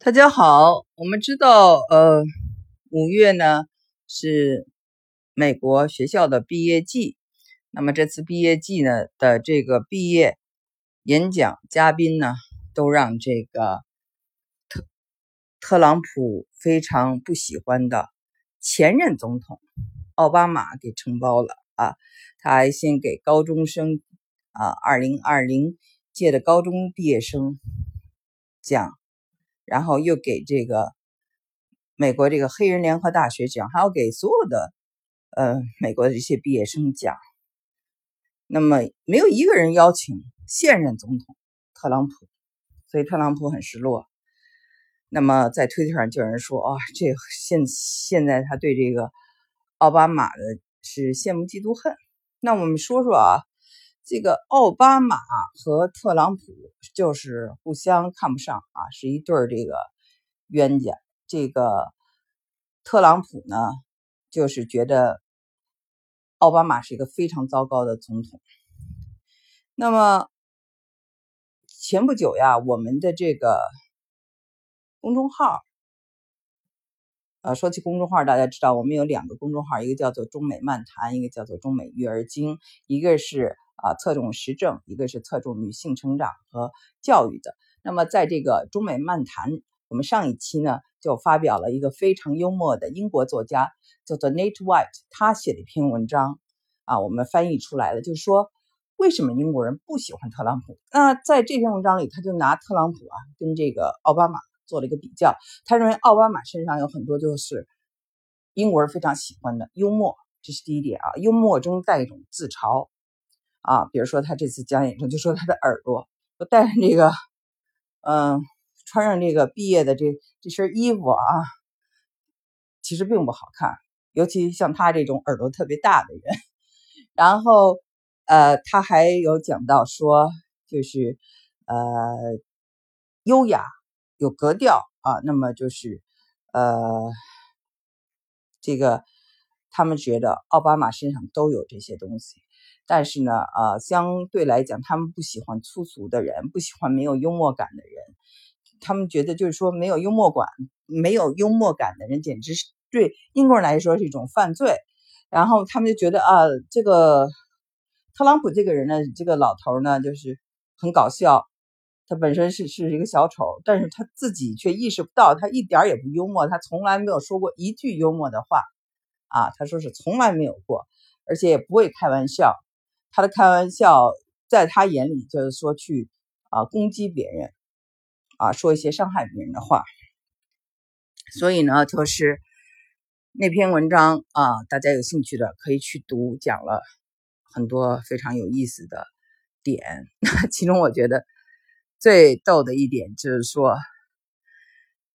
大家好，我们知道，呃，五月呢是美国学校的毕业季。那么这次毕业季呢的这个毕业演讲嘉宾呢，都让这个特特朗普非常不喜欢的前任总统奥巴马给承包了啊！他还先给高中生啊，二零二零届的高中毕业生讲。然后又给这个美国这个黑人联合大学奖，还要给所有的呃美国的这些毕业生讲。那么没有一个人邀请现任总统特朗普，所以特朗普很失落。那么在推特上就有人说啊，这现现在他对这个奥巴马的是羡慕嫉妒恨。那我们说说啊。这个奥巴马和特朗普就是互相看不上啊，是一对儿这个冤家。这个特朗普呢，就是觉得奥巴马是一个非常糟糕的总统。那么前不久呀，我们的这个公众号，呃，说起公众号，大家知道我们有两个公众号，一个叫做中美漫谈，一个叫做中美育儿经，一个是。啊，侧重时政，一个是侧重女性成长和教育的。那么，在这个中美漫谈，我们上一期呢就发表了一个非常幽默的英国作家，叫做 Nate White，他写的一篇文章啊，我们翻译出来了，就是说为什么英国人不喜欢特朗普。那在这篇文章里，他就拿特朗普啊跟这个奥巴马做了一个比较，他认为奥巴马身上有很多就是英国人非常喜欢的幽默，这是第一点啊，幽默中带一种自嘲。啊，比如说他这次讲演中，就说他的耳朵，我戴上这个，嗯，穿上这个毕业的这这身衣服啊，其实并不好看，尤其像他这种耳朵特别大的人。然后，呃，他还有讲到说，就是呃，优雅有格调啊，那么就是呃，这个他们觉得奥巴马身上都有这些东西。但是呢，呃，相对来讲，他们不喜欢粗俗的人，不喜欢没有幽默感的人。他们觉得，就是说，没有幽默感、没有幽默感的人，简直是对英国人来说是一种犯罪。然后他们就觉得，啊，这个特朗普这个人呢，这个老头呢，就是很搞笑。他本身是是一个小丑，但是他自己却意识不到，他一点也不幽默，他从来没有说过一句幽默的话。啊，他说是从来没有过，而且也不会开玩笑。他的开玩笑，在他眼里就是说去啊攻击别人，啊说一些伤害别人的话。所以呢，就是那篇文章啊，大家有兴趣的可以去读，讲了很多非常有意思的点。其中我觉得最逗的一点就是说，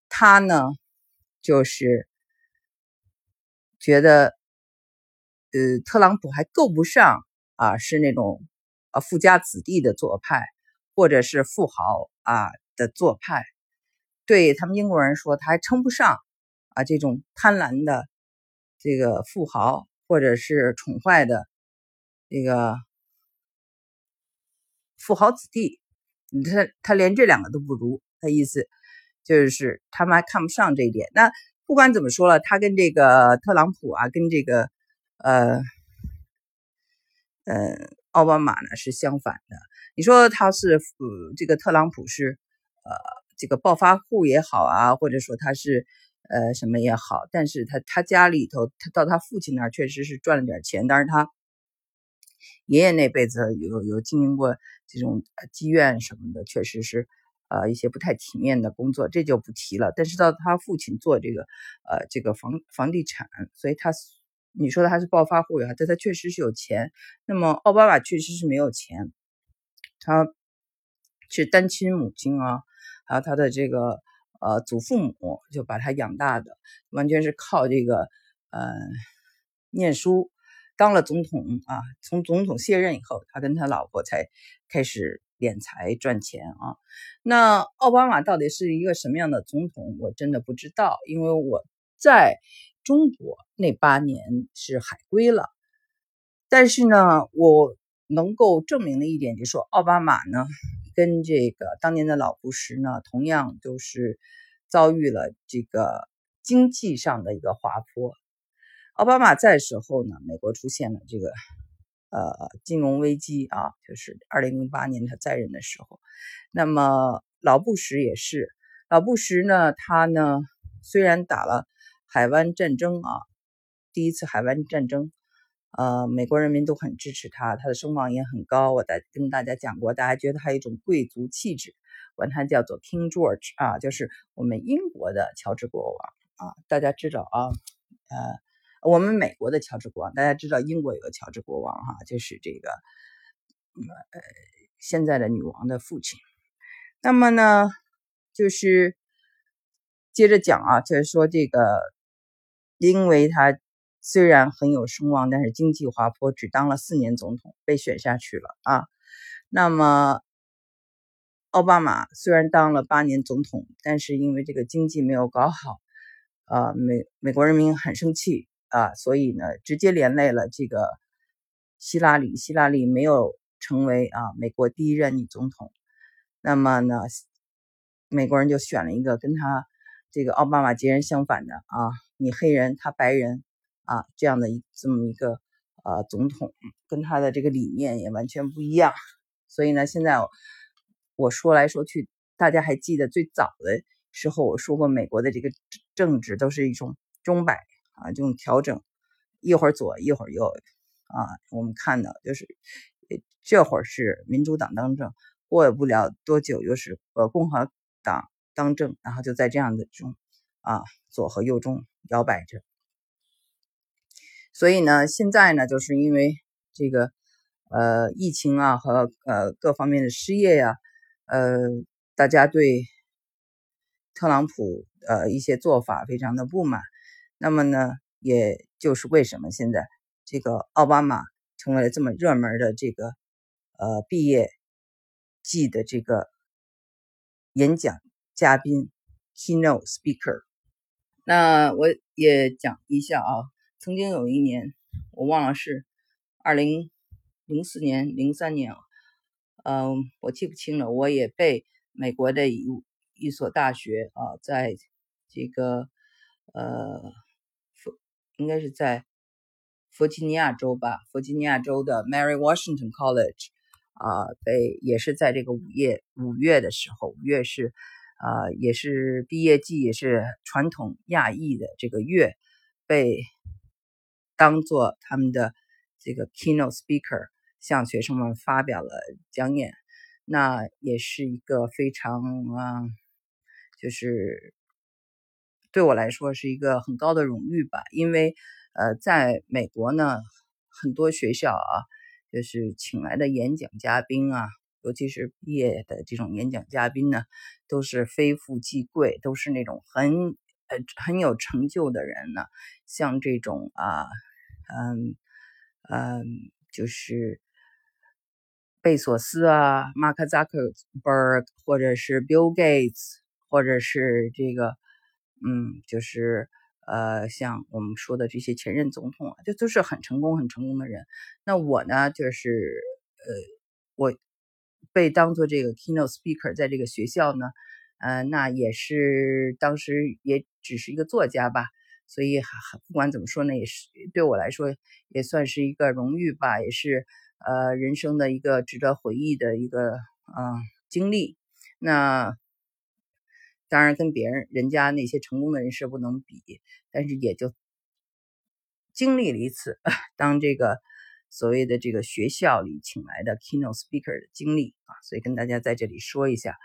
他呢就是觉得，呃，特朗普还够不上。啊，是那种啊富家子弟的左派，或者是富豪啊的左派，对他们英国人说，他还称不上啊这种贪婪的这个富豪，或者是宠坏的这个富豪子弟，他他连这两个都不如。他意思就是他们还看不上这一点。那不管怎么说了，他跟这个特朗普啊，跟这个呃。嗯，奥巴马呢是相反的。你说他是呃，这个特朗普是呃，这个暴发户也好啊，或者说他是呃什么也好，但是他他家里头，他到他父亲那儿确实是赚了点钱，但是他爷爷那辈子有有经营过这种妓院什么的，确实是呃一些不太体面的工作，这就不提了。但是到他父亲做这个呃这个房房地产，所以他。你说的他是暴发户呀？但他确实是有钱。那么奥巴马确实是没有钱，他是单亲母亲啊，还有他的这个呃祖父母就把他养大的，完全是靠这个呃念书，当了总统啊，从总统卸任以后，他跟他老婆才开始敛财赚钱啊。那奥巴马到底是一个什么样的总统？我真的不知道，因为我在。中国那八年是海归了，但是呢，我能够证明的一点就是说，奥巴马呢跟这个当年的老布什呢，同样都是遭遇了这个经济上的一个滑坡。奥巴马在时候呢，美国出现了这个呃金融危机啊，就是二零零八年他在任的时候。那么老布什也是，老布什呢，他呢虽然打了海湾战争啊，第一次海湾战争。呃，美国人民都很支持他，他的声望也很高。我在跟大家讲过，大家觉得他有一种贵族气质，管他叫做 King George 啊，就是我们英国的乔治国王啊。大家知道啊，呃，我们美国的乔治国王，大家知道英国有个乔治国王哈，就是这个呃现在的女王的父亲。那么呢，就是接着讲啊，就是说这个，因为他。虽然很有声望，但是经济滑坡，只当了四年总统，被选下去了啊。那么，奥巴马虽然当了八年总统，但是因为这个经济没有搞好，啊，美美国人民很生气啊，所以呢，直接连累了这个希拉里。希拉里没有成为啊美国第一任女总统，那么呢，美国人就选了一个跟他这个奥巴马截然相反的啊，你黑人，他白人。啊，这样的一这么一个呃总统，跟他的这个理念也完全不一样。所以呢，现在我说来说去，大家还记得最早的时候我说过，美国的这个政治都是一种钟摆啊，这种调整，一会儿左一会儿右啊。我们看到就是这会儿是民主党当政，过不了多久又是呃共和党当政，然后就在这样的这种啊左和右中摇摆着。所以呢，现在呢，就是因为这个呃疫情啊和呃各方面的失业呀，呃，大家对特朗普呃一些做法非常的不满。那么呢，也就是为什么现在这个奥巴马成为了这么热门的这个呃毕业季的这个演讲嘉宾 keynote speaker。那我也讲一下啊。曾经有一年，我忘了是二零零四年、零三年，嗯，我记不清了。我也被美国的一一所大学啊，在这个呃，应该是在弗吉尼亚州吧，弗吉尼亚州的 Mary Washington College 啊，被也是在这个五月五月的时候，五月是啊，也是毕业季，也是传统亚裔的这个月，被。当做他们的这个 keynote speaker 向学生们发表了讲演，那也是一个非常啊，就是对我来说是一个很高的荣誉吧。因为呃，在美国呢，很多学校啊，就是请来的演讲嘉宾啊，尤其是毕业的这种演讲嘉宾呢，都是非富即贵，都是那种很呃很有成就的人呢，像这种啊。嗯嗯，就是贝索斯啊，马克扎克伯格，或者是 Bill Gates，或者是这个，嗯，就是呃，像我们说的这些前任总统啊，就都是很成功、很成功的人。那我呢，就是呃，我被当做这个 keynote speaker，在这个学校呢，呃，那也是当时也只是一个作家吧。所以，不管怎么说呢，也是对我来说也算是一个荣誉吧，也是呃人生的一个值得回忆的一个嗯经历。那当然跟别人人家那些成功的人士不能比，但是也就经历了一次 当这个所谓的这个学校里请来的 keynote speaker 的经历啊，所以跟大家在这里说一下。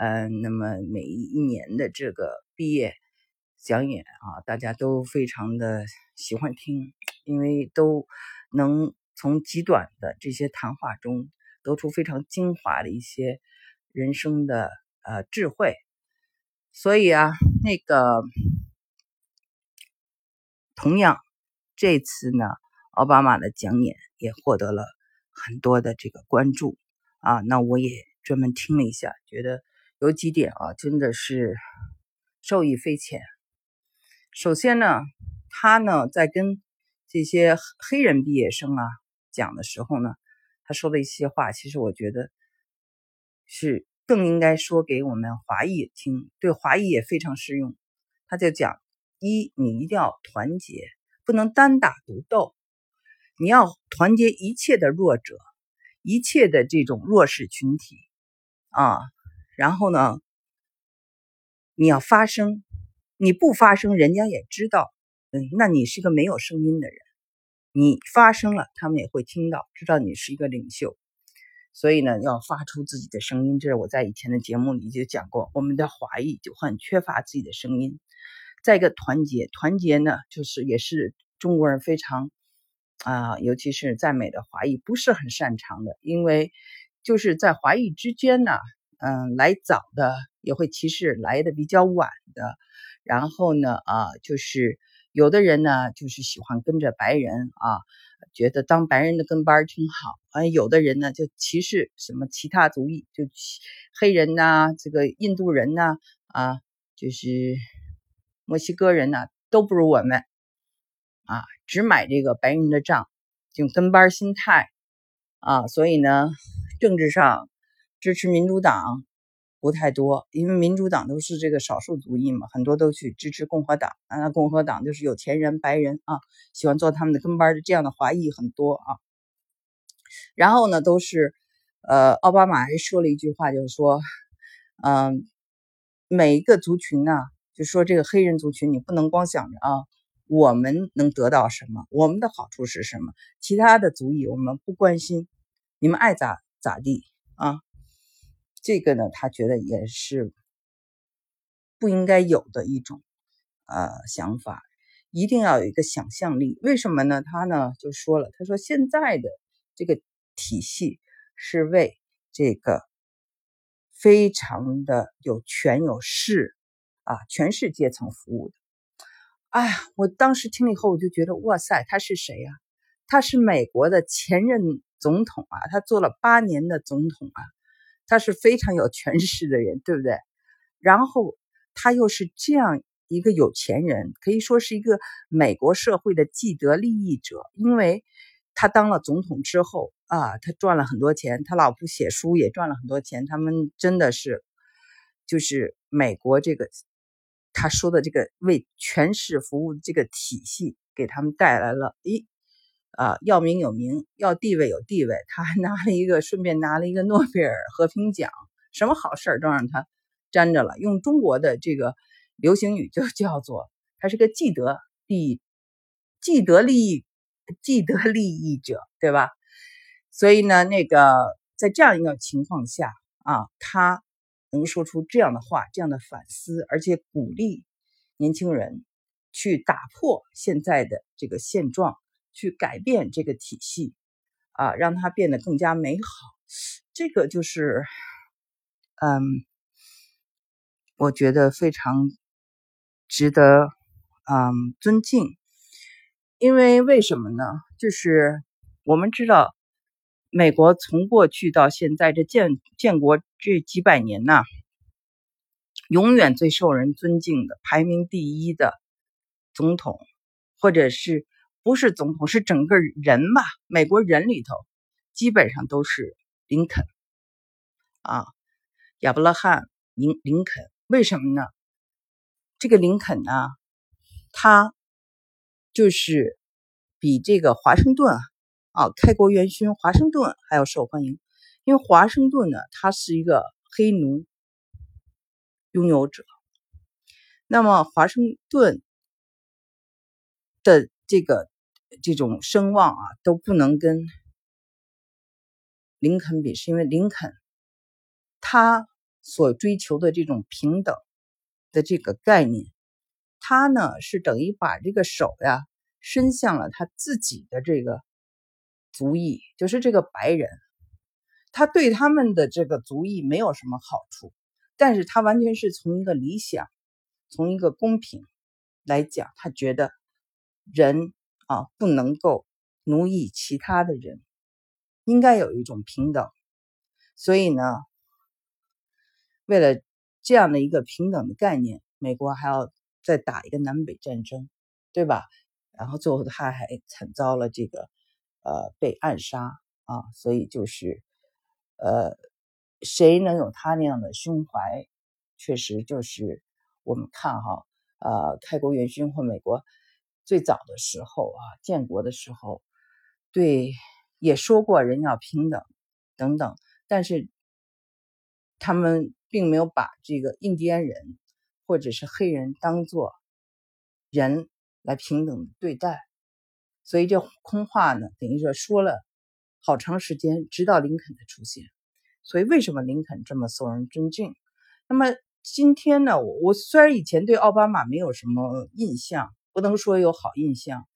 嗯，那么每一年的这个毕业。讲演啊，大家都非常的喜欢听，因为都能从极短的这些谈话中得出非常精华的一些人生的呃智慧。所以啊，那个同样这次呢，奥巴马的讲演也获得了很多的这个关注啊。那我也专门听了一下，觉得有几点啊，真的是受益匪浅。首先呢，他呢在跟这些黑人毕业生啊讲的时候呢，他说的一些话，其实我觉得是更应该说给我们华裔听，对华裔也非常适用。他就讲：一，你一定要团结，不能单打独斗，你要团结一切的弱者，一切的这种弱势群体啊。然后呢，你要发声，你不发声，人家也知道，嗯，那你是个没有声音的人。你发声了，他们也会听到，知道你是一个领袖。所以呢，要发出自己的声音，这是我在以前的节目里就讲过。我们的华裔就很缺乏自己的声音。再一个，团结，团结呢，就是也是中国人非常啊，尤其是在美的华裔不是很擅长的，因为就是在华裔之间呢，嗯，来早的也会歧视来的比较晚的，然后呢，啊，就是有的人呢，就是喜欢跟着白人啊。觉得当白人的跟班挺好，啊，有的人呢就歧视什么其他族裔，就黑人呐，这个印度人呐，啊，就是墨西哥人呐，都不如我们，啊，只买这个白人的账，就跟班心态，啊，所以呢，政治上支持民主党。不太多，因为民主党都是这个少数族裔嘛，很多都去支持共和党。那共和党就是有钱人、白人啊，喜欢做他们的跟班的这样的华裔很多啊。然后呢，都是呃，奥巴马还说了一句话，就是说，嗯，每一个族群呢，就说这个黑人族群，你不能光想着啊，我们能得到什么，我们的好处是什么，其他的族裔我们不关心，你们爱咋咋地啊。这个呢，他觉得也是不应该有的一种呃想法，一定要有一个想象力。为什么呢？他呢就说了，他说现在的这个体系是为这个非常的有权有势啊权势阶层服务的。哎呀，我当时听了以后，我就觉得哇塞，他是谁呀？他是美国的前任总统啊，他做了八年的总统啊。他是非常有权势的人，对不对？然后他又是这样一个有钱人，可以说是一个美国社会的既得利益者。因为他当了总统之后啊，他赚了很多钱，他老婆写书也赚了很多钱。他们真的是，就是美国这个他说的这个为权势服务的这个体系，给他们带来了一。啊，要名有名，要地位有地位，他还拿了一个，顺便拿了一个诺贝尔和平奖，什么好事都让他沾着了。用中国的这个流行语就 叫做他是个既得利益、既得利益、既得利益者，对吧？所以呢，那个在这样一个情况下啊，他能说出这样的话，这样的反思，而且鼓励年轻人去打破现在的这个现状。去改变这个体系，啊，让它变得更加美好。这个就是，嗯，我觉得非常值得，嗯，尊敬。因为为什么呢？就是我们知道，美国从过去到现在这建建国这几百年呐，永远最受人尊敬的、排名第一的总统，或者是。不是总统，是整个人吧？美国人里头，基本上都是林肯啊，亚伯拉罕林林肯。为什么呢？这个林肯呢，他就是比这个华盛顿，啊开国元勋华盛顿还要受欢迎。因为华盛顿呢，他是一个黑奴拥有者，那么华盛顿的这个。这种声望啊都不能跟林肯比，是因为林肯他所追求的这种平等的这个概念，他呢是等于把这个手呀伸向了他自己的这个族裔，就是这个白人，他对他们的这个族裔没有什么好处，但是他完全是从一个理想，从一个公平来讲，他觉得人。啊，不能够奴役其他的人，应该有一种平等。所以呢，为了这样的一个平等的概念，美国还要再打一个南北战争，对吧？然后最后他还惨遭了这个呃被暗杀啊，所以就是呃谁能有他那样的胸怀？确实就是我们看哈，呃，开国元勋或美国最早的时候啊，建国的时候，对也说过人要平等等等，但是他们并没有把这个印第安人或者是黑人当做人来平等对待，所以这空话呢，等于说说了好长时间，直到林肯的出现。所以，为什么林肯这么受人尊敬？那么今天呢？我我虽然以前对奥巴马没有什么印象，不能说有好印象，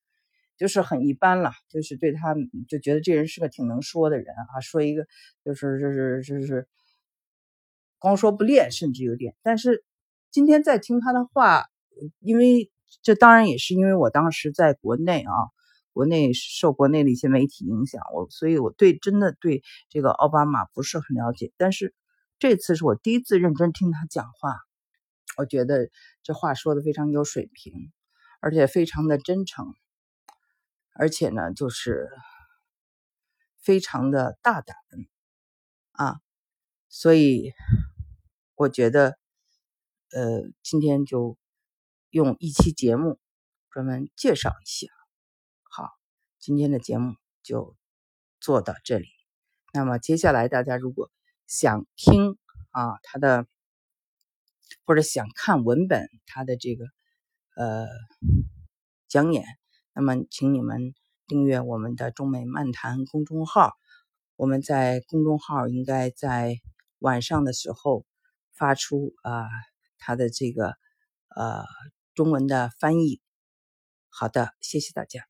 就是很一般了。就是对他就觉得这人是个挺能说的人啊，说一个就是就是就是光说不练，甚至有点。但是今天在听他的话，因为这当然也是因为我当时在国内啊。国内受国内的一些媒体影响，我所以我对真的对这个奥巴马不是很了解。但是这次是我第一次认真听他讲话，我觉得这话说的非常有水平，而且非常的真诚，而且呢就是非常的大胆啊，所以我觉得呃今天就用一期节目专门介绍一下。今天的节目就做到这里。那么接下来大家如果想听啊他的，或者想看文本他的这个呃讲演，那么请你们订阅我们的中美漫谈公众号。我们在公众号应该在晚上的时候发出啊他的这个呃中文的翻译。好的，谢谢大家。